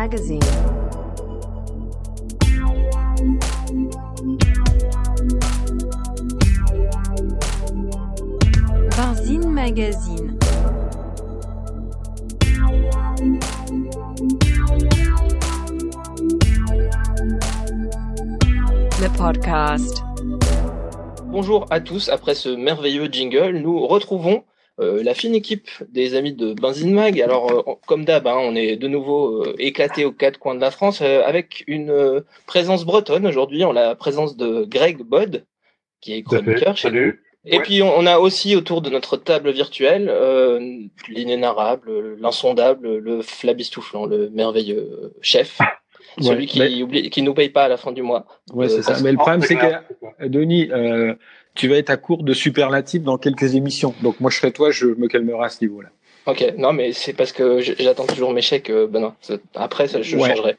Magazine. Magazine. Le podcast. Bonjour à tous, après ce merveilleux jingle, nous retrouvons euh, la fine équipe des amis de Benzine Mag. Alors, euh, comme d'hab, hein, on est de nouveau euh, éclatés aux quatre coins de la France euh, avec une euh, présence bretonne aujourd'hui, en la présence de Greg Bod, qui est chroniqueur chez Salut. Et Ouais. puis on on a aussi autour de notre table virtuelle euh, l'inénarrable, l'insondable, le flabistouflant, le merveilleux chef, celui Ouais, qui mais- oublie, qui nous paye pas à la fin du mois. Ouais, Euh, c'est ça. Mais le problème, Ah, c'est clair. que, Denis, euh, tu vas être à court de superlatifs dans quelques émissions. Donc, moi, je serai toi, je me calmerai à ce niveau-là. Ok, non mais c'est parce que j'attends toujours mes chèques. euh, ben non, c'est- après ça, je Ouais. changerai.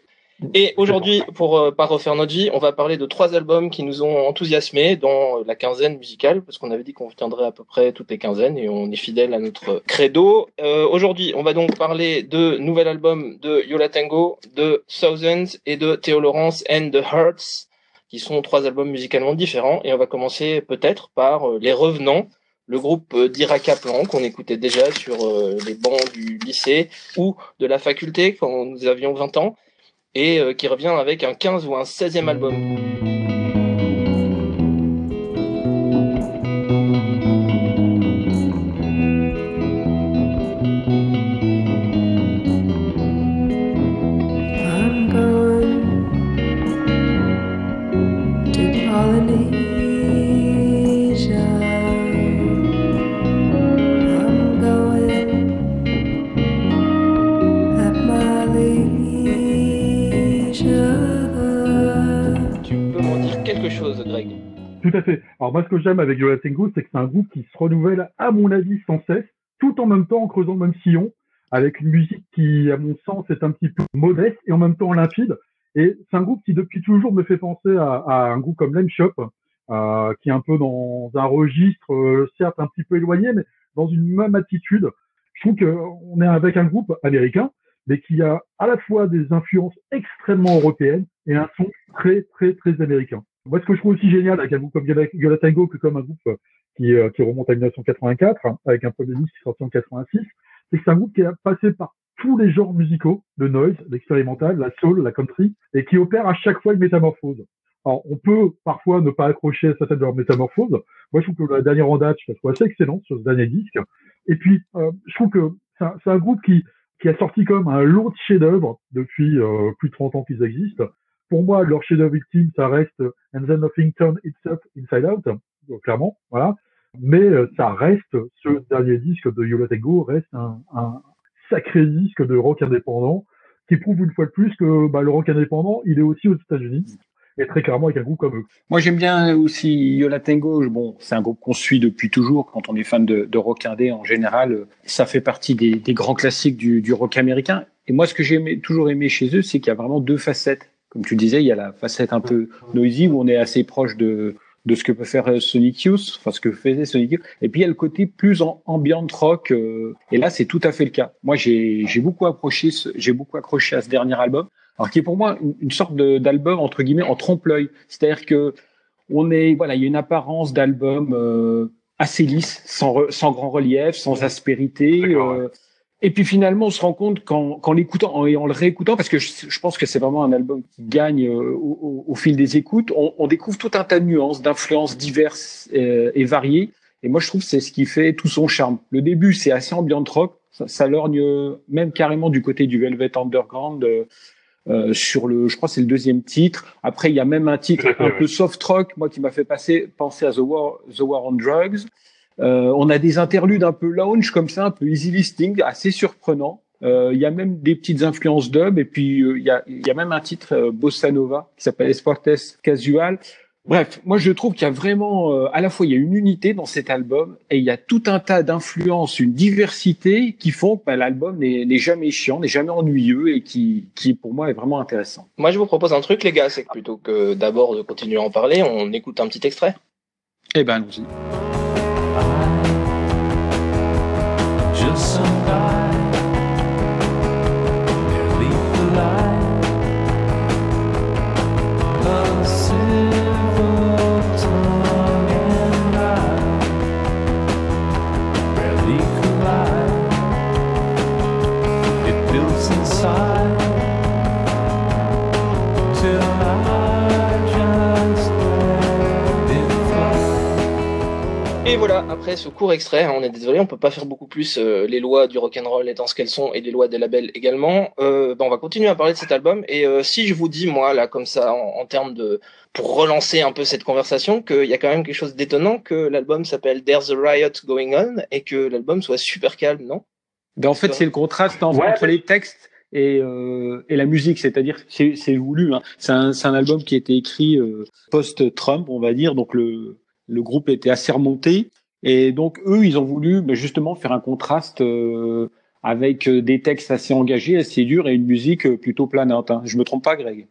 Et aujourd'hui, pour euh, pas refaire notre vie, on va parler de trois albums qui nous ont enthousiasmés dans la quinzaine musicale, parce qu'on avait dit qu'on viendrait à peu près toutes les quinzaines et on est fidèle à notre credo. Euh, aujourd'hui, on va donc parler de nouvel album de Yola Tango, de Thousands et de Theo Lawrence and the Hearts, qui sont trois albums musicalement différents. Et on va commencer peut-être par euh, Les Revenants, le groupe euh, d'Ira Kaplan qu'on écoutait déjà sur euh, les bancs du lycée ou de la faculté quand nous avions 20 ans et qui revient avec un 15 ou un 16e album. Alors moi, ce que j'aime avec Yola Tango, c'est que c'est un groupe qui se renouvelle, à mon avis, sans cesse, tout en même temps en creusant le même sillon, avec une musique qui, à mon sens, est un petit peu modeste et en même temps limpide. Et c'est un groupe qui, depuis toujours, me fait penser à, à un groupe comme Lame Shop, euh, qui est un peu dans un registre, euh, certes un petit peu éloigné, mais dans une même attitude. Je trouve qu'on est avec un groupe américain, mais qui a à la fois des influences extrêmement européennes et un son très, très, très américain. Moi, ce que je trouve aussi génial avec un groupe comme Tango que comme un groupe euh, qui, euh, qui remonte à 1984, hein, avec un premier disque qui est sorti en 86, c'est que c'est un groupe qui a passé par tous les genres musicaux, le noise, l'expérimental, la soul, la country, et qui opère à chaque fois une métamorphose. Alors, on peut parfois ne pas accrocher à certaines de leurs métamorphoses. Moi, je trouve que la dernière en date, je la trouve assez excellente sur ce dernier disque. Et puis, euh, je trouve que c'est un, un groupe qui, qui a sorti comme un lot de chefs-d'œuvre depuis euh, plus de 30 ans qu'ils existent. Pour moi, leur chef-d'œuvre ultime, ça reste And Then Nothing Turned Itself Inside Out, donc, clairement, voilà. Mais euh, ça reste, ce dernier disque de Yola Tango reste un, sacré disque de rock indépendant qui prouve une fois de plus que bah, le rock indépendant, il est aussi aux États-Unis et très clairement avec un groupe comme eux. Moi, j'aime bien aussi Yola Tango. Bon, c'est un groupe qu'on suit depuis toujours. Quand on est fan de, rock indé, en général, euh, ça fait partie des, grands classiques du, rock américain. Et moi, ce que j'ai toujours aimé chez eux, c'est qu'il y a vraiment deux facettes. Comme tu disais, il y a la facette un peu noisy où on est assez proche de, de ce que peut faire euh, Sonic Youth, enfin ce que faisait Sonic Youth. Et puis il y a le côté plus en ambient rock. euh, et là, c'est tout à fait le cas. Moi, j'ai j'ai beaucoup accroché, ce- j'ai beaucoup accroché à ce dernier album. Alors qui est pour moi une, une sorte d'album entre guillemets en trompe-l'œil. C'est-à-dire que on est, voilà, il y a une apparence d'album euh, assez lisse, sans, re- sans grand relief, sans aspérité. Euh, et puis finalement, on se rend compte qu'en qu'en l'écoutant et en le réécoutant, parce que je, je pense que c'est vraiment un album qui gagne euh, au, au- au fil des écoutes, on, on découvre tout un tas de nuances, d'influences diverses euh, et variées. Et moi, je trouve que c'est ce qui fait tout son charme. Le début, c'est assez ambiant rock, ça, ça lorgne euh, même carrément du côté du Velvet Underground. euh, euh, sur le, je crois que c'est le deuxième titre. Après, il y a même un titre un peu soft rock, moi qui m'a fait passer, penser à The War, The War on Drugs. Euh, on a des interludes un peu lounge comme ça, un peu easy listening, assez surprenant. Euh, Il y a même des petites influences dub et puis euh, il y, a, il y a même un titre euh, bossa nova qui s'appelle Esportes Casual. Bref, moi je trouve qu'il y a vraiment, euh, à la fois il y a une unité dans cet album et il y a tout un tas d'influences, une diversité qui font que bah, l'album n'est n'est jamais chiant, n'est jamais ennuyeux et qui, qui pour moi est vraiment intéressant. Moi, je vous propose un truc, les gars, c'est que plutôt que d'abord de continuer à en parler, on écoute un petit extrait. Eh ben allons-y. The light. Voilà, après ce court extrait, hein, on est désolé, on peut pas faire beaucoup plus euh, les lois du rock'n'roll étant ce qu'elles sont et les lois des labels également. Euh, bah, on va continuer à parler de cet album. Et euh, si je vous dis, moi, là, comme ça, en, en termes de... pour relancer un peu cette conversation, qu'il y a quand même quelque chose d'étonnant que l'album s'appelle There's a Riot Going On et que l'album soit super calme, non? Ben, en fait, c'est le contraste en- Ouais, entre mais- les textes et, euh, et la musique, c'est-à-dire que c'est c'est voulu. Hein. C'est un, c'est un album qui a été écrit euh, post-Trump, on va dire, donc le, le groupe était assez remonté. Et donc, eux, ils ont voulu ben, justement faire un contraste euh, avec euh, des textes assez engagés, assez durs et une musique euh, plutôt planante. Hein. Je me trompe pas, Greg?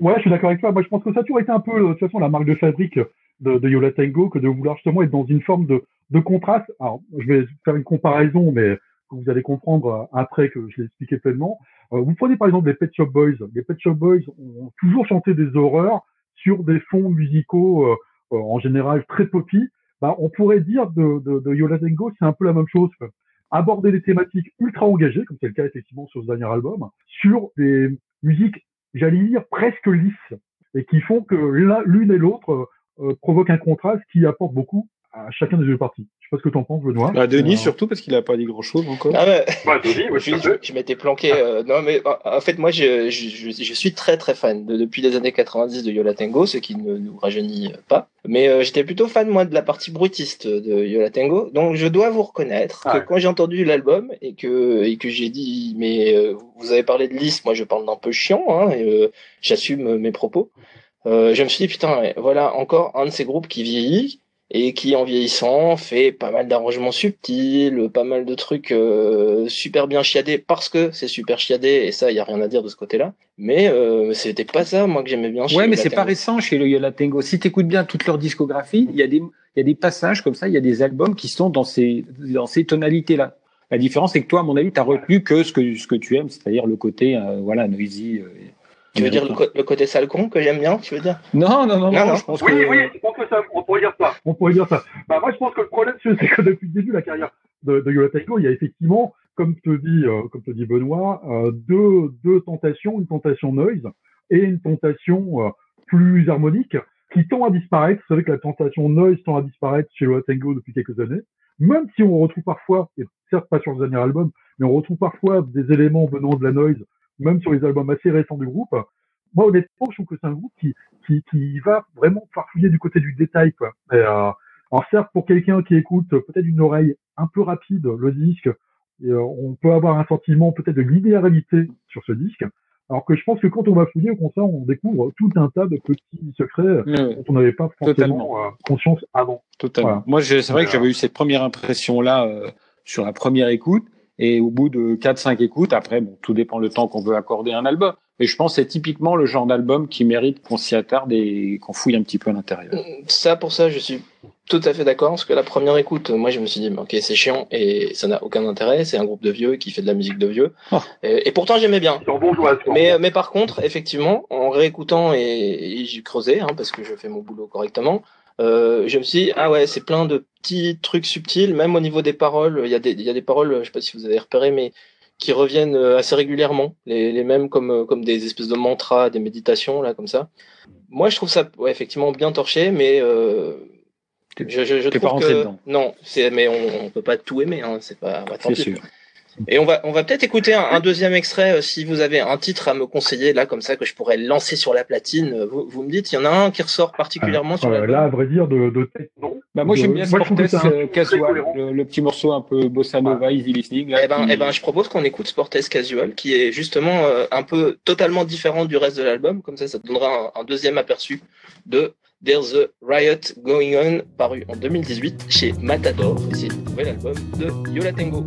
Ouais, je suis d'accord avec toi. Moi, je pense que ça a toujours été un peu, de toute façon, la marque de fabrique de, de Yola Tango que de vouloir justement être dans une forme de, contraste. Alors, je vais faire une comparaison, mais vous allez comprendre après que je l'ai expliqué pleinement. Vous prenez par exemple les Pet Shop Boys. Les Pet Shop Boys ont toujours chanté des horreurs sur des fonds musicaux en général très poppy. Bah, on pourrait dire de, de, Yola Tango, c'est un peu la même chose. Aborder des thématiques ultra engagées, comme c'est le cas effectivement sur ce dernier album, sur des musiques j'allais dire presque lisses et qui font que l'un- l'une et l'autre euh, provoquent un contraste qui apporte beaucoup à chacun des deux parties. Je sais pas ce que tu en penses, Benoît. bah, Denis, Euh, surtout, parce qu'il a pas dit grand-chose encore. Ah ouais, Ouais, Denis, ouais, je, je- je m'étais planqué. euh, non, mais en en fait, moi, je, je, suis très très fan de, depuis les années 90 de Yola Tango, ce qui ne nous rajeunit pas. Mais euh, j'étais plutôt fan moi de la partie bruitiste de Yola Tango. Donc, je dois vous reconnaître Ah que ouais. quand j'ai entendu l'album et que et que j'ai dit, mais euh, vous avez parlé de liste, moi je parle d'un peu chiant. Hein, et, euh, J'assume mes propos. Euh, je me suis dit putain, ouais, voilà encore un de ces groupes qui vieillit et qui en vieillissant fait pas mal d'arrangements subtils, pas mal de trucs euh, super bien chiadés parce que c'est super chiadé et ça y a rien à dire de ce côté-là. Mais euh, c'était pas ça moi que j'aimais bien. chez Ouais, mais c'est pas récent chez le Yola Tango. Si tu écoutes bien toute leur discographie, il y a des il y a des passages comme ça, il y a des albums qui sont dans ces dans ces tonalités là. La différence c'est que toi à mon avis, tu as retenu que ce que ce que tu aimes, c'est-à-dire le côté euh, voilà noisy. Tu veux dire le, le côté sale con que j'aime bien, tu veux dire? Non, non, non, non, Non, non. je pense Oui, que oui, je pense que ça, on pourrait dire ça. On pourrait dire ça. Bah, moi, je pense que le problème, c'est c'est que depuis le début de la carrière de, de Yola Tango, il y a effectivement, comme te dit, euh, comme te dit Benoît, euh, deux, deux tentations, une tentation noise et une tentation euh, plus harmonique qui tend à disparaître. Vous savez que la tentation noise tend à disparaître chez Yola Tango depuis quelques années. Même si on retrouve parfois, et certes pas sur le dernier album, mais on retrouve parfois des éléments venant de la noise, même sur les albums assez récents du groupe. Moi, honnêtement, je trouve que c'est un groupe qui, qui, qui va vraiment farfouiller du côté du détail, quoi. Et, euh, alors certes, pour quelqu'un qui écoute peut-être une oreille un peu rapide le disque, et, euh, on peut avoir un sentiment peut-être de linéarité sur ce disque. Alors que je pense que quand on va fouiller au concert, on découvre tout un tas de petits secrets dont on n'avait pas forcément Totalement. euh, conscience avant. totalement. Voilà. Moi, c'est vrai que j'avais eu cette première impression là sur la première écoute et au bout de 4 5 écoutes, après bon, tout dépend le temps qu'on veut accorder à un album. Mais je pense que c'est typiquement le genre d'album qui mérite qu'on s'y attarde et qu'on fouille un petit peu à l'intérieur. Ça, pour ça, je suis tout à fait d'accord, parce que la première écoute, moi, je me suis dit, mais ok, c'est chiant et ça n'a aucun intérêt. C'est un groupe de vieux qui fait de la musique de vieux. Oh. Et, et pourtant, j'aimais bien. Mais par contre, effectivement, en réécoutant et, et j'ai creusé, hein, parce que je fais mon boulot correctement, euh, je me suis dit, ah ouais, c'est plein de petits trucs subtils, même au niveau des paroles. Il y a des, il y a des paroles, je sais pas si vous avez repéré, mais qui reviennent euh, assez régulièrement, les, les mêmes comme, euh, comme des espèces de mantras, des méditations, là, comme ça. Moi, je trouve ça, ouais, effectivement, bien torché, mais euh, je, je, je trouve pas que dedans. non, mais on, on peut pas tout aimer, hein, c'est pas. bah, C'est sûr. Et on va, on va peut-être écouter un, un deuxième extrait euh, si vous avez un titre à me conseiller là comme ça que je pourrais lancer sur la platine. euh, Vous, vous me dites, il y en a un qui ressort particulièrement sur Euh, l'album. là, à vrai dire, de, de tête, non. Bah moi j'aime bien moi, je trouve que Sportes euh, Casual, le, le petit morceau un peu bossa nova, easy listening. Là, Eh ben, qui- eh ben, je propose qu'on écoute Sportes Casual, qui est justement euh, un peu totalement différent du reste de l'album. Comme ça, ça te donnera un, un deuxième aperçu de There's a Riot Going On, paru en 2018 chez Matador. Et C'est le nouvel album de Yola Tango.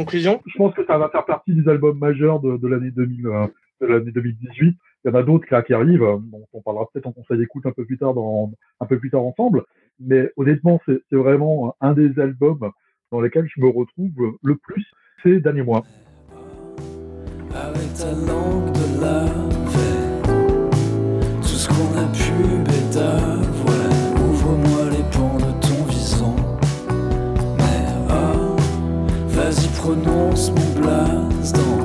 Conclusion? Je pense que ça va faire partie des albums majeurs de, de l'année 2000, euh, de l'année 2018. Il y en a d'autres là qui arrivent, euh, dont on parlera peut-être en conseil d'écoute un peu plus tard, dans, un peu plus tard ensemble. Mais honnêtement, c'est vraiment un des albums dans lesquels je me retrouve le plus ces derniers mois. Avec ta langue de laver Tout ce qu'on a pu vas-y prononce mon blaze dans,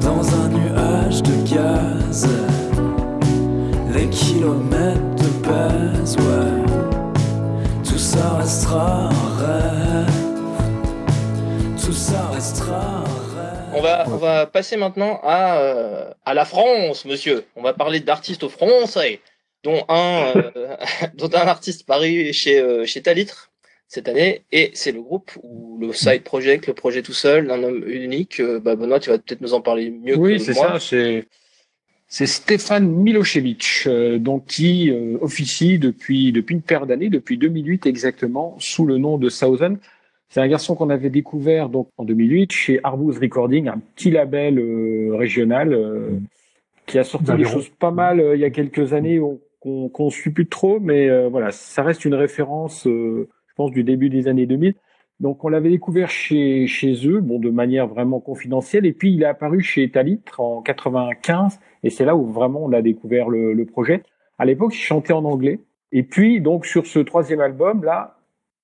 dans un nuage de gaz. Les kilomètres de base, ouais. Tout ça restera un rêve. Tout ça restera un rêve. On va, on va passer maintenant à, euh, à la France, monsieur. On va parler d'artistes français, dont un, euh, dont un artiste paru chez, euh, chez Talitre cette année, et c'est le groupe ou le side project, le projet tout seul, un homme unique. Euh, bah, Benoît, tu vas peut-être nous en parler mieux Oui, que c'est moi. ça. C'est c'est Stéphane Milosevic, euh, donc qui euh, officie depuis depuis une paire d'années, depuis 2008 exactement, sous le nom de Thousand. C'est un garçon qu'on avait découvert donc en 2008 chez Arbus Recording, un petit label euh, régional euh, qui a sorti des choses pas mal euh, il y a quelques années on- qu'on qu'on suit plus trop, mais euh, voilà, ça reste une référence, euh, pense, du début des années 2000. Donc on l'avait découvert chez chez eux, bon de manière vraiment confidentielle, et puis il est apparu chez Talitre en 95, et c'est là où vraiment on a découvert le, le projet. À l'époque, il chantait en anglais, et puis donc sur ce troisième album là,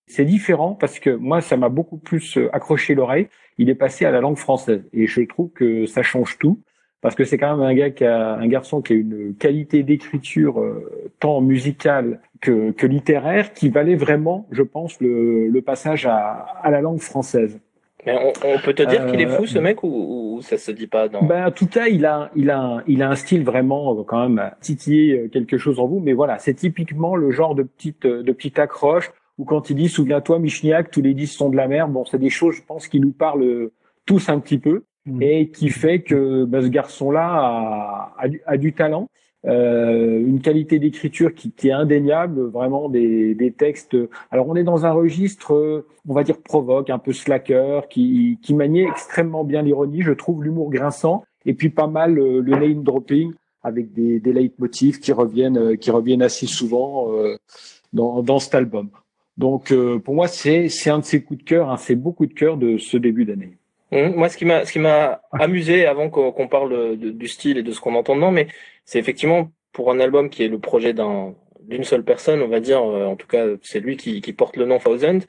c'est différent parce que moi ça m'a beaucoup plus accroché l'oreille. Il est passé à la langue française, et je trouve que ça change tout parce que c'est quand même un gars qui a un garçon qui a une qualité d'écriture euh, tant musicale que, que littéraire qui valait vraiment, je pense, le, le passage à, à la langue française. Mais on, on peut te dire qu'il est Euh, fou, ce mec, ou, ou ça se dit pas dans... Ben, en tout cas, il a, il a, il a un style vraiment euh, quand même titiller euh, quelque chose en vous. Mais voilà, c'est typiquement le genre de petite, de petite accroche où quand il dit souviens-toi Michniak, tous les dix sont de la mer. Bon, c'est des choses, je pense, qui nous parlent tous un petit peu Mm. et qui fait que ben, ce garçon-là a, a, du, talent. Euh, une qualité d'écriture qui, qui est indéniable, vraiment des, des textes. Alors on est dans un registre, euh, on va dire provoque, un peu slacker, qui, qui maniait extrêmement bien l'ironie, je trouve l'humour grinçant, et puis pas mal euh, le name dropping avec des, des leitmotifs qui reviennent, euh, qui reviennent assez souvent euh, dans, dans cet album. Donc euh, pour moi c'est c'est un de ses coups de cœur, ses beaux coups de cœur de ce début d'année. Hum, Moi, ce qui m'a, ce qui m'a amusé avant qu'on parle de- du style et de ce qu'on entend dedans, mais c'est effectivement pour un album qui est le projet d'un, d'une seule personne, on va dire, euh, en tout cas, c'est lui qui, qui porte le nom Thousand.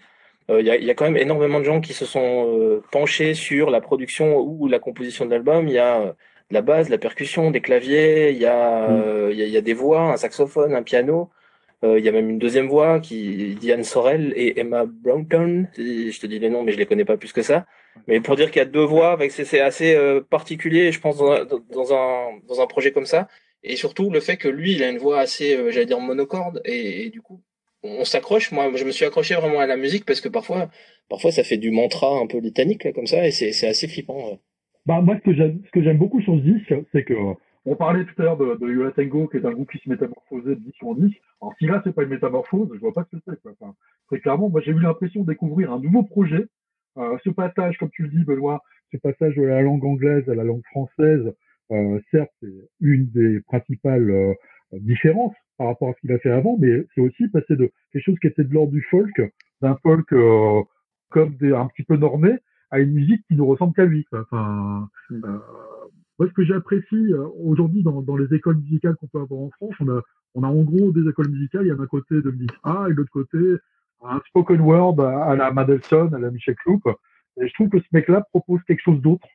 Euh, Il y, a, y a quand même énormément de gens qui se sont euh, penchés sur la production ou la composition de l'album. Il y a euh, de la basse, de la percussion, des claviers, il y a, Mm. euh, y a, y a des voix, un saxophone, un piano. Euh, il y a même une deuxième voix qui Diane Sorel et Emma Brownton. Je te dis les noms, mais je les connais pas plus que ça. Mais pour dire qu'il y a deux voix, c'est assez euh, particulier, je pense, dans un, dans un projet comme ça. Et surtout le fait que lui, il a une voix assez, euh, j'allais dire monocorde, et, du coup, on s'accroche. Moi, je me suis accroché vraiment à la musique parce que parfois, parfois, ça fait du mantra un peu litanique là, comme ça, et c'est assez flippant. Bah, moi, ce que j'aime, beaucoup sur ce disque, c'est que, euh, on parlait tout à l'heure de, de Yola Tango, qui est un groupe qui se métamorphosait de 10 en 10. Alors, si là, c'est pas une métamorphose, je vois pas ce que c'est. Enfin, très clairement, moi, j'ai eu l'impression de découvrir un nouveau projet. Euh, ce passage, comme tu le dis, Benoît, ce passage de la langue anglaise à la langue française, euh, certes, c'est une des principales euh, différences par rapport à ce qu'il a fait avant, mais c'est aussi passer de quelque chose qui était de l'ordre du folk, d'un folk comme des, un petit peu normé, à une musique qui ne ressemble qu'à lui. Enfin, euh, moi, ce que j'apprécie aujourd'hui dans, dans les écoles musicales qu'on peut avoir en France, on a, on a en gros des écoles musicales. Il y a d'un côté Dominique A et de l'autre côté un spoken word à, la Mendelssohn, à la Michel Cloup. Et je trouve que ce mec-là propose quelque chose d'autre,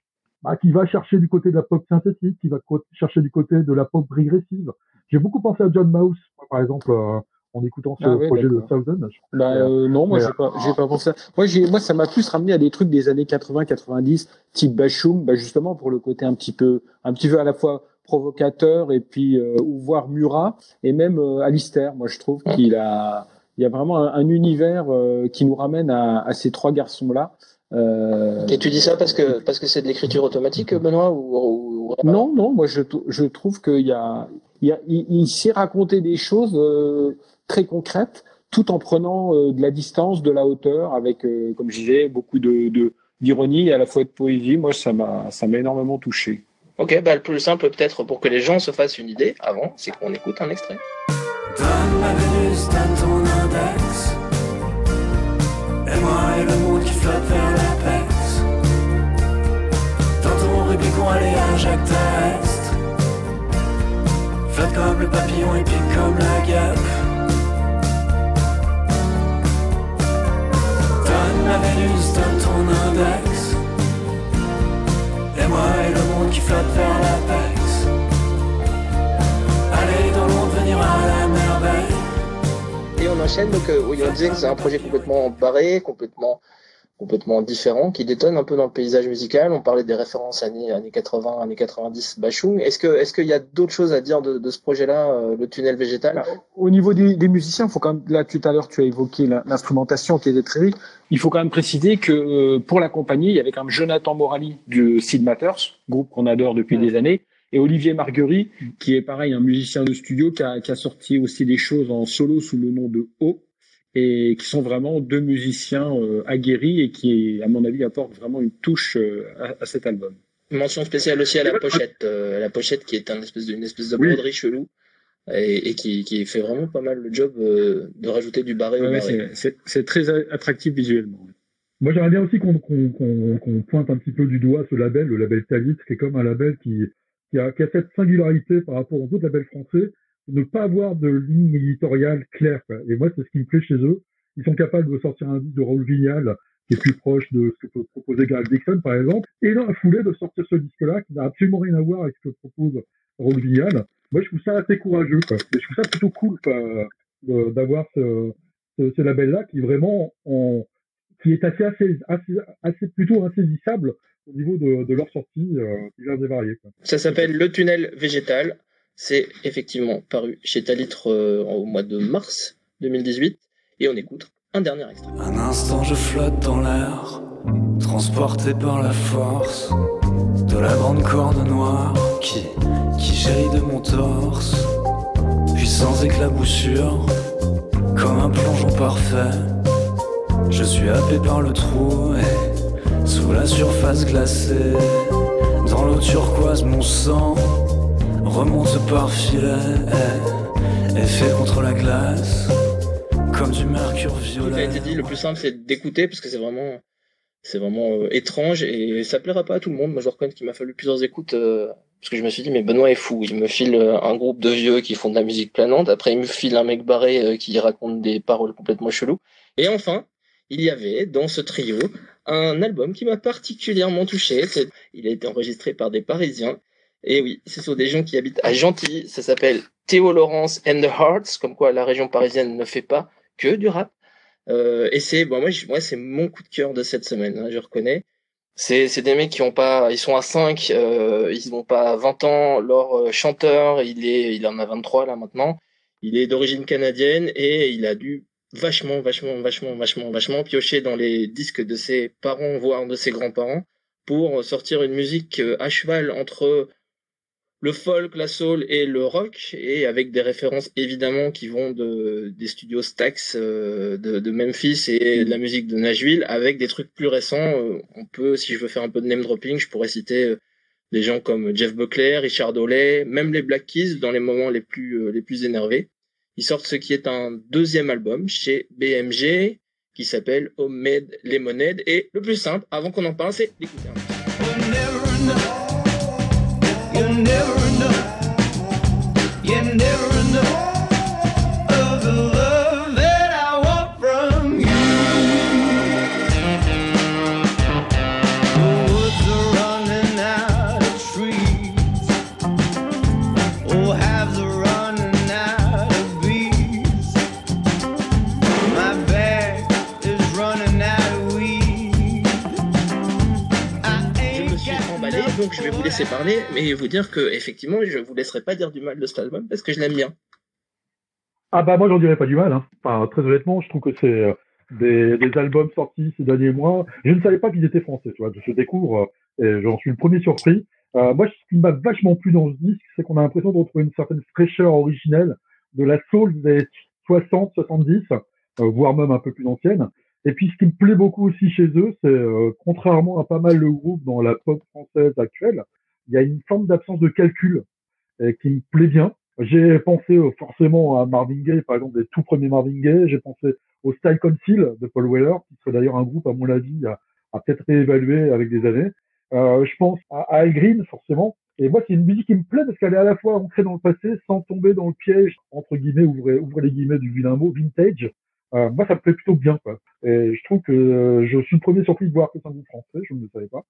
bah, qui va chercher du côté de la pop synthétique, qui va chercher du côté de la pop régressive. J'ai beaucoup pensé à John Mouse, par exemple, euh, en écoutant ce Ah ouais, projet de. Thousand. Bah, euh, non, moi mais, j'ai pas, j'ai pas pensé. à- Moi, j'ai, moi, ça m'a plus ramené à des trucs des années 80-90, type Bashum, bah justement pour le côté un petit peu, un petit peu à la fois provocateur et puis euh, ou voire Murat et même euh, Alistair. Moi, je trouve qu'il a, il y a vraiment un, un univers euh, qui nous ramène à, à ces trois garçons là. Euh, Et tu dis ça parce que parce que c'est de l'écriture automatique, Benoît, ou, ou- ou- non, non, moi je, je trouve qu'il y a, il, y a, il, il sait raconter des choses euh, très concrètes, tout en prenant euh, de la distance, de la hauteur, avec, euh, comme je disais, beaucoup de de- d'ironie et à la fois de poésie. Moi, ça m'a, ça m'a énormément touché. Ok, bah le plus simple peut-être pour que les gens se fassent une idée avant, c'est qu'on écoute un extrait. Donne ma Vénus, donne ton Et moi et le monde qui flotte vers l'apex. Ton Rubicon, allez à Jacques Est. Flotte comme le papillon et pique comme la guêpe. Donne ma Vénus, donne ton index. Et moi et le monde qui flotte vers l'apex. Enchaîne, donc euh, oui, on disait que c'est un projet complètement barré, complètement, complètement différent, qui détonne un peu dans le paysage musical. On parlait des références années, années 80, années 90, Bachung. Est-ce que, est-ce qu'il y a d'autres choses à dire de, de ce projet-là, euh, le tunnel végétal? Bah, Au niveau des, des musiciens, faut quand même, là tout à l'heure tu as évoqué l'instrumentation qui était très riche. Il faut quand même préciser que euh, pour l'accompagner, il y avait quand même Jonathan Morali du Sid Matters, groupe qu'on adore depuis des années, et Olivier Marguerite, qui est pareil un musicien de studio qui a, qui a sorti aussi des choses en solo sous le nom de O, et qui sont vraiment deux musiciens euh, aguerris et qui, à mon avis, apportent vraiment une touche euh, à, à cet album. Mention spéciale aussi à la pochette, euh, la pochette qui est un espèce de, une espèce de Oui. broderie chelou. Et, et qui, qui fait vraiment pas mal le job euh, de rajouter du barré au Ouais, barré. c'est- très attractif visuellement. Moi, j'aimerais bien aussi qu'on pointe un petit peu du doigt ce label, le label Talit, qui est comme un label qui, qui, a, qui a cette singularité par rapport aux autres labels français, de ne pas avoir de ligne éditoriale claire. quoi. Et moi, c'est ce qui me plaît chez eux. Ils sont capables de sortir un disque de Raoul Vignal, qui est plus proche de ce que peut proposer Gareth Dixon, par exemple, et dans la foulée de sortir ce disque-là, qui n'a absolument rien à voir avec ce que propose Raoul Vignal. Moi, je trouve ça assez courageux. Quoi. Et je trouve ça plutôt cool d'avoir ce, ce, ce label-là qui vraiment en, qui est assez, assez, assez, assez plutôt insaisissable au niveau de, de leur sortie euh, diverses et variées. Quoi. Ça s'appelle Le Tunnel Végétal. C'est effectivement paru chez Talitre euh, au mois de mars 2018. Et on écoute un dernier extrait. Un instant je flotte dans l'air, transporté par la force de la grande corde noire qui, qui jaillit de mon torse, puis sans éclaboussure, comme un plongeon parfait. Je suis happé par le trou et sous la surface glacée, dans l'eau turquoise mon sang remonte par filet et, fait contre la glace comme du mercure Tout a violet. été dit. Le plus simple, c'est d'écouter parce que c'est vraiment, c'est vraiment euh, étrange et ça plaira pas à tout le monde. Moi, je reconnais qu'il m'a fallu plusieurs écoutes euh, parce que je me suis dit, mais Benoît est fou. Il me file euh, un groupe de vieux qui font de la musique planante. Après, il me file un mec barré qui raconte des paroles complètement cheloues. Et enfin, il y avait dans ce trio un album qui m'a particulièrement touché. Il a été enregistré par des Parisiens. Et oui, ce sont des gens qui habitent à Gentilly. Ça s'appelle Théo Laurence and the Hearts, comme quoi la région parisienne ne fait pas que du rap. Euh, et c'est bon, moi, moi c'est mon coup de cœur de cette semaine, hein, je reconnais. C'est c'est des mecs qui ont pas, ils sont à 5, euh, ils n'ont pas 20 ans. Leur euh, chanteur, il est, il en a 23 là maintenant. Il est d'origine canadienne et il a dû vachement, vachement, vachement, vachement, vachement piocher dans les disques de ses parents, voire de ses grands-parents, pour sortir une musique euh, à cheval entre le folk, la soul et le rock, et avec des références évidemment qui vont de des studios Stax euh, de, Memphis et de la musique de Nashville, avec des trucs plus récents. Euh, on peut, si je veux faire un peu de name dropping, je pourrais citer des gens comme Jeff Buckley, Richard Hawley, même les Black Keys dans les moments les plus les plus énervés. Ils sortent ce qui est un deuxième album chez BMG qui s'appelle Homemade Lemonade. Et le plus simple, avant qu'on en parle, c'est d'écouter un je vais vous laisser parler, mais vous dire que effectivement, je vous laisserai pas dire du mal de cet album parce que je l'aime bien. Ah bah moi j'en dirais pas du mal. Hein. Très honnêtement, je trouve que c'est euh, des, albums sortis ces derniers mois. Je ne savais pas qu'ils étaient français, tu vois. Je découvre euh, et j'en suis le premier surpris. Euh, moi, ce qui m'a vachement plu dans ce disque, c'est qu'on a l'impression de une certaine fraîcheur originelle de la soul des 60, 70, euh, voire même un peu plus ancienne. Et puis, ce qui me plaît beaucoup aussi chez eux, c'est euh, contrairement à pas mal de groupes dans la pop française actuelle, il y a une forme d'absence de calcul euh, qui me plaît bien. J'ai pensé euh, forcément à Marvin Gaye, par exemple, des tout premiers Marvin Gaye. J'ai pensé au Style Council de Paul Weller, qui serait d'ailleurs un groupe, à mon avis, à, à peut-être réévaluer avec des années. Euh, je pense à, à Al Green, forcément. Et moi, c'est une musique qui me plaît parce qu'elle est à la fois ancrée dans le passé sans tomber dans le piège, entre guillemets, ouvrez, ouvrez les guillemets du vilain mot, vintage. Euh, moi, ça me plaît plutôt bien. Quoi. Et je trouve que euh, je suis le premier surpris de voir que c'est un groupe français, je ne le savais pas.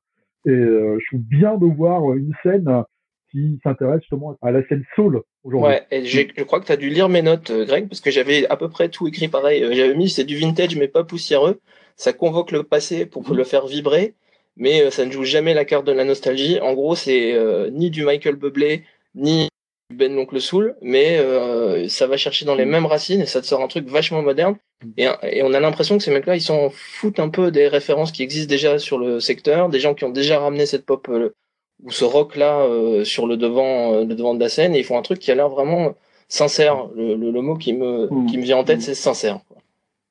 Et euh, je trouve bien de voir une scène qui s'intéresse justement à la scène soul aujourd'hui. Ouais, et je crois que tu as dû lire mes notes, euh, Greg, parce que j'avais à peu près tout écrit pareil. Euh, J'avais mis c'est du vintage mais pas poussiéreux. Ça convoque le passé pour le faire vibrer, mais euh, ça ne joue jamais la carte de la nostalgie. En gros, c'est euh, ni du Michael Bublé, ni Ben l'oncle Soul, mais euh, ça va chercher dans les mêmes racines et ça te sort un truc vachement moderne. Et, et on a l'impression que ces mecs-là, ils s'en foutent un peu des références qui existent déjà sur le secteur, des gens qui ont déjà ramené cette pop euh, ou ce rock là euh, sur le devant euh, le devant de la scène et ils font un truc qui a l'air vraiment sincère le, le, le mot qui me Mm. qui me vient en tête Mm. c'est sincère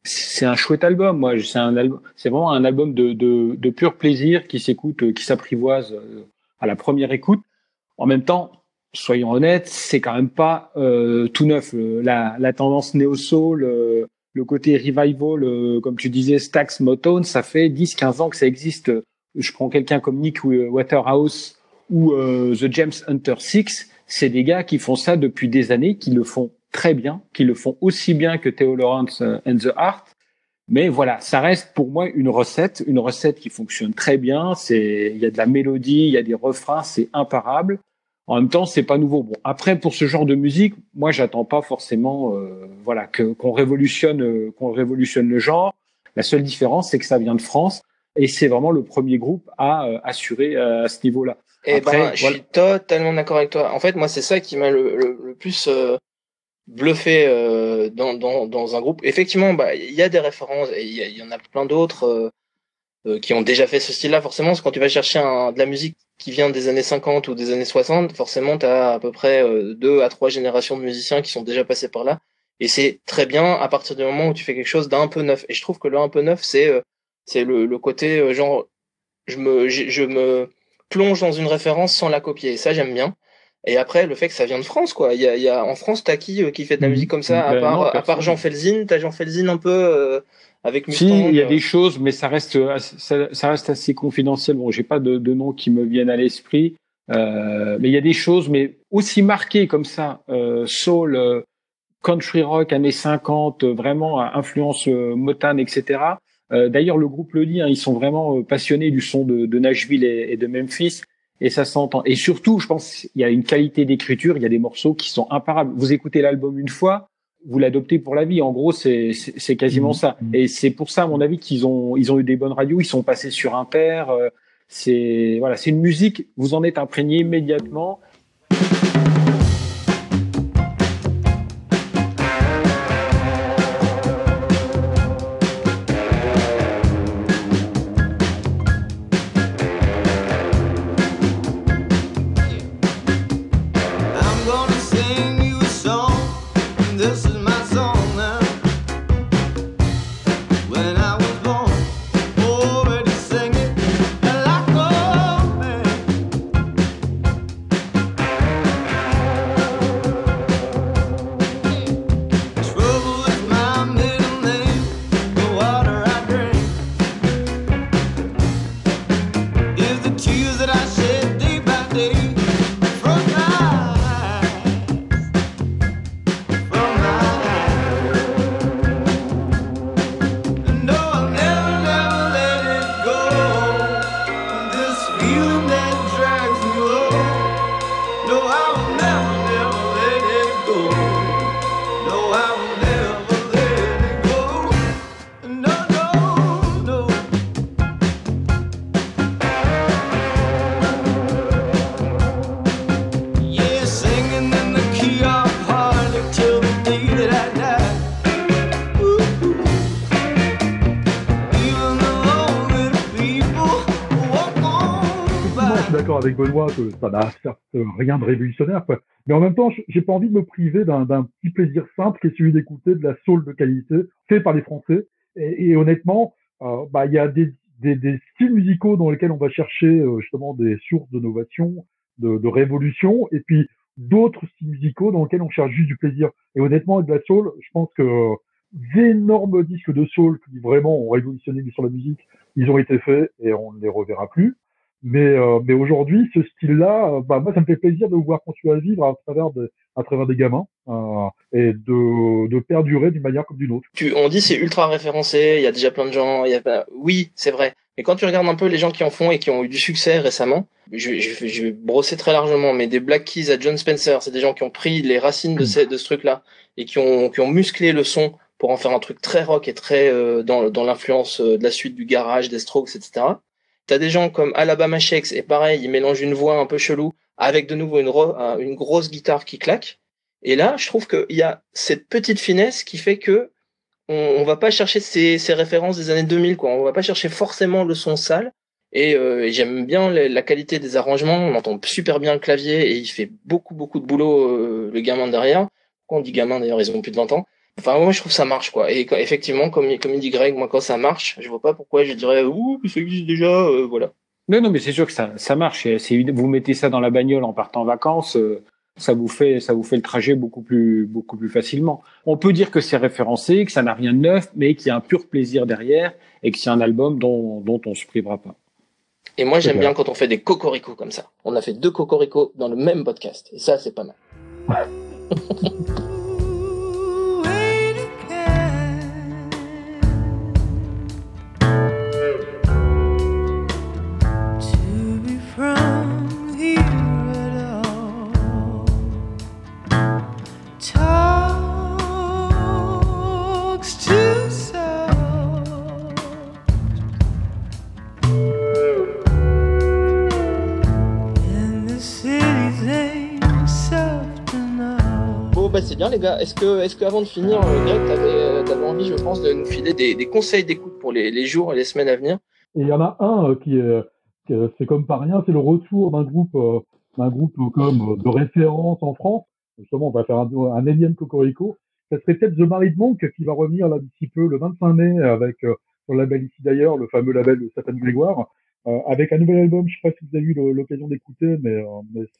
c'est un chouette album. Moi, c'est un album, c'est vraiment un album de, de, de pur plaisir qui s'écoute, euh, qui s'apprivoise à la première écoute. En même temps, soyons honnêtes, c'est quand même pas euh, tout neuf. Euh, La, la tendance néo soul, euh, le côté revival, euh, comme tu disais, Stax, Motown, ça fait 10-15 ans que ça existe. Je prends quelqu'un comme Nick Waterhouse ou euh, The James Hunter Six, c'est des gars qui font ça depuis des années, qui le font très bien, qui le font aussi bien que Theo Lawrence euh, and the Art. Mais voilà, ça reste pour moi une recette, une recette qui fonctionne très bien. C'est, il y a de la mélodie, il y a des refrains, c'est imparable. En même temps, c'est pas nouveau. Bon, après pour ce genre de musique, moi j'attends pas forcément, euh, voilà, que qu'on révolutionne, euh, qu'on révolutionne le genre. La seule différence, c'est que ça vient de France et c'est vraiment le premier groupe à euh, assurer euh, à ce niveau-là. et Après, ben je suis totalement d'accord avec toi en fait moi c'est ça qui m'a le, le, le plus euh, bluffé euh, dans, dans dans un groupe effectivement bah il y a des références et il y, y en a plein d'autres qui ont déjà fait ce style là forcément parce quand tu vas chercher de la musique qui vient des années 50 ou des années 60 forcément tu as à peu près euh, deux à trois générations de musiciens qui sont déjà passés par là. Et c'est très bien à partir du moment où tu fais quelque chose d'un peu neuf. Et je trouve que le un peu neuf c'est euh, c'est le, côté euh, genre je me je, je me plonge dans une référence sans la copier. Et ça j'aime bien et après le fait que ça vient de France quoi il y a, il y a en France t'as qui euh, qui fait de la Mhm. musique comme ça à Ben part non, à part. Jean Felzin t'as Jean Felzin un peu euh, avec Si, Mustang il y a euh, des choses, mais ça reste, assez- ça, ça reste assez confidentiel. Bon, j'ai pas de, de noms qui me viennent à l'esprit, euh, mais il y a des choses, mais aussi marquées comme ça, euh, soul, euh, country rock années 50, euh, vraiment à influence euh, Motown, etc. Euh, D'ailleurs, le groupe le dit, hein, ils sont vraiment euh, passionnés du son de, de Nashville et, et de Memphis. Et ça s'entend. Et surtout, je pense qu'il y a une qualité d'écriture, il y a des morceaux qui sont imparables. Vous écoutez l'album une fois, vous l'adoptez pour la vie. En gros, c'est c'est quasiment Mhm. ça. Et c'est pour ça, à mon avis, qu'ils ont ils ont eu des bonnes radios. Ils sont passés sur Inter. euh, c'est voilà, c'est une musique. Vous en êtes imprégné immédiatement. Avec Benoît que ça n'a certes rien de révolutionnaire. Mais en même temps, j'ai pas envie de me priver d'un petit plaisir simple qui est celui d'écouter de la soul de qualité, fait par les Français. Et, honnêtement, euh, bah, il y a des, styles musicaux dans lesquels on va chercher euh, justement des sources d'innovation, de, de révolution, et puis d'autres styles musicaux dans lesquels on cherche juste du plaisir. Et honnêtement, avec la soul, je pense que d'énormes disques de soul qui vraiment ont révolutionné sur la musique, ils ont été faits et on ne les reverra plus. Mais, euh, mais aujourd'hui, ce style-là, euh, bah, moi, ça me fait plaisir de voir continuer à vivre à travers, de, à travers des gamins euh, et de, de perdurer d'une manière comme d'une autre. Tu, on dit c'est ultra référencé, il y a déjà plein de gens, y a pas... oui, c'est vrai. Mais quand tu regardes un peu les gens qui en font et qui ont eu du succès récemment, je, je, je vais brosser très largement, mais des Black Keys à John Spencer, c'est des gens qui ont pris les racines de, ces, de ce truc-là et qui ont, qui ont musclé le son pour en faire un truc très rock et très euh, dans, dans l'influence euh, de la suite du garage, des Strokes, etc. T'as des gens comme Alabama Shakes et pareil, ils mélangent une voix un peu chelou avec de nouveau une, ro- une grosse guitare qui claque. Et là, je trouve qu'il y a cette petite finesse qui fait que on, va pas chercher ces, ces références des années 2000, quoi. On va pas chercher forcément le son sale. Et, euh, j'aime bien la, la qualité des arrangements. On entend super bien le clavier et il fait beaucoup beaucoup de boulot euh, le gamin derrière. Pourquoi on dit gamin d'ailleurs Ils ont plus de 20 ans. Enfin moi je trouve ça marche quoi. Et quand- effectivement comme il- comme il dit Greg, moi quand ça marche, je vois pas pourquoi je dirais ouh ça existe déjà. euh, voilà. Non, non, mais c'est sûr que ça, ça marche. Vous mettez ça dans la bagnole en partant en vacances, euh, ça vous fait, ça vous fait le trajet beaucoup plus, beaucoup plus facilement. On peut dire que c'est référencé, que ça n'a rien de neuf, mais qu'il y a un pur plaisir derrière et que c'est un album dont, dont on se privera pas. Et moi j'aime bien quand on fait des cocoricots comme ça. On a fait deux cocoricots dans le même podcast. Et ça c'est pas mal. Est-ce que est-ce que avant de finir, euh, Greg, t'avais euh, t'avais envie, je pense, de nous filer des, conseils d'écoute pour les, jours et les semaines à venir? Il y en a un euh, qui est, c'est comme pas rien, c'est le retour d'un groupe, d'un groupe comme de référence en France. Justement, on va faire un, un énième cocorico. Ça serait peut-être The Married Monk qui va revenir là d'ici peu le 25 mai avec son label ici d'ailleurs, le fameux label de Satan Grégoire, avec un nouvel album. Je sais pas si vous avez eu l'occasion d'écouter, mais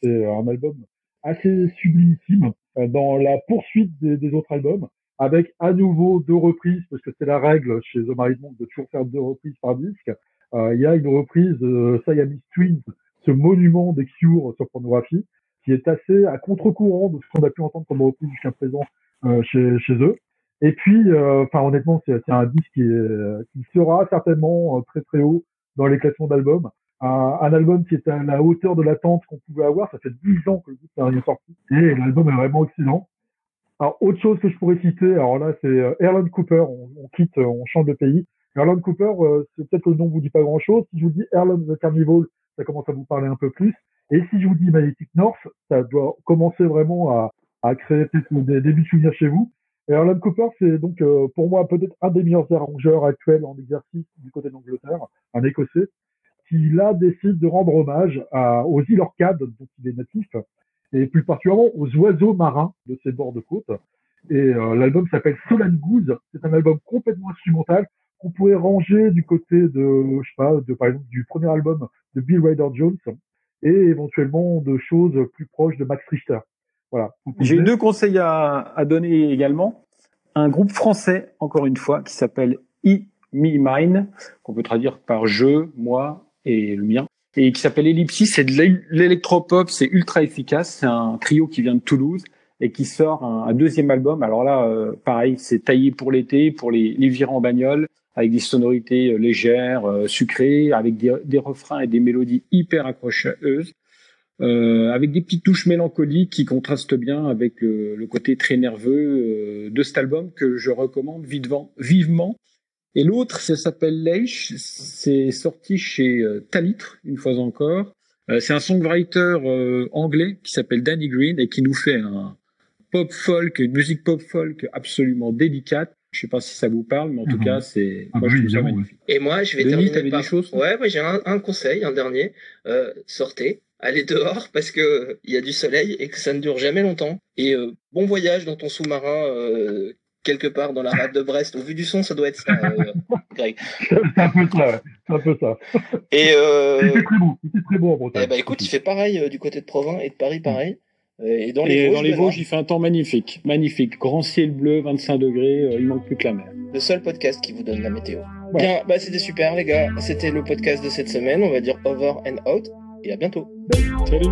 c'est un album assez sublimissime euh, dans la poursuite des, des autres albums, avec à nouveau deux reprises parce que c'est la règle chez The Married Monk de toujours faire deux reprises par disque. Euh, il y a une reprise de Siamese Twins, ce monument des Cure sur pornographie, qui est assez à contre-courant de ce qu'on a pu entendre comme reprise jusqu'à présent euh, chez, chez eux. Et puis, euh, enfin honnêtement, c'est un disque qui, est- qui sera certainement euh, très très haut dans les classements d'albums. Un, album qui est à la hauteur de l'attente qu'on pouvait avoir. Ça fait 10 ans que le groupe n'a rien sorti. Et l'album est vraiment excellent. Alors, autre chose que je pourrais citer, alors là, c'est euh, Erland Cooper. On, quitte, euh, on change de pays. Erland Cooper, euh, c'est peut-être que le nom vous dit pas grand-chose. Si je vous dis Erland the Carnival, ça commence à vous parler un peu plus. Et si je vous dis Magnetic North, ça doit commencer vraiment à, à créer peut-être des débuts de souvenirs chez vous. Erland Cooper, c'est donc pour moi peut-être un des meilleurs arrangeurs actuels en exercice du côté d'Angleterre, un Écossais, qui là décide de rendre hommage à, aux îles Orcades dont il est natif, et plus particulièrement aux oiseaux marins de ces bords de côte. Et euh, l'album s'appelle Solan Goose. C'est un album complètement instrumental qu'on pourrait ranger du côté de, je sais pas, de par exemple du premier album de Bill Ryder Jones et éventuellement de choses plus proches de Max Richter. Voilà. J'ai deux conseils à, à donner également. Un groupe français, encore une fois, qui s'appelle I Me Mine, qu'on peut traduire par je, moi et le mien, et qui s'appelle Ellipsis. C'est de l'é- l'électropop, c'est ultra efficace. C'est un trio qui vient de Toulouse et qui sort un, deuxième album. Alors là, euh, pareil, c'est taillé pour l'été, pour les, les virants en bagnole, avec des sonorités euh, légères, euh, sucrées, avec des, des refrains et des mélodies hyper accrocheuses. Avec des petites touches mélancoliques qui contrastent bien avec le, côté très nerveux de cet album que je recommande vivement. Et l'autre, ça s'appelle Leish, c'est sorti chez euh, Talitre, une fois encore. Euh, c'est un songwriter euh, anglais qui s'appelle Danny Green et qui nous fait un pop folk, une musique pop folk absolument délicate. Je sais pas si ça vous parle, mais en tout Mhm. cas, c'est Ah moi bah je oui, trouve ça magnifique. Et moi, je vais Denis, terminer par... des choses Ouais, ouais, j'ai un, un conseil, un dernier. Euh, sortez, allez dehors parce que il y a du soleil et que ça ne dure jamais longtemps. Et euh, bon voyage dans ton sous-marin euh, quelque part dans la rade de Brest. Au vu du son, ça doit être ça. euh, Greg. C'est un peu ça, ouais. C'est un peu ça. Et euh, Il fait très beau. Il fait très beau en Bretagne. eh ben, écoute, il fait pareil euh, du côté de Provins et de Paris, pareil. Euh, Et dans les Et Vosges, dans les Benoît, Vosges, il fait un temps magnifique. Magnifique. Grand ciel bleu, 25 degrés, euh, il manque plus que la mer. le seul podcast qui vous donne la météo. Ouais. Bien, bah c'était super les gars. C'était le podcast de cette semaine. On va dire over and out. Et à bientôt. Salut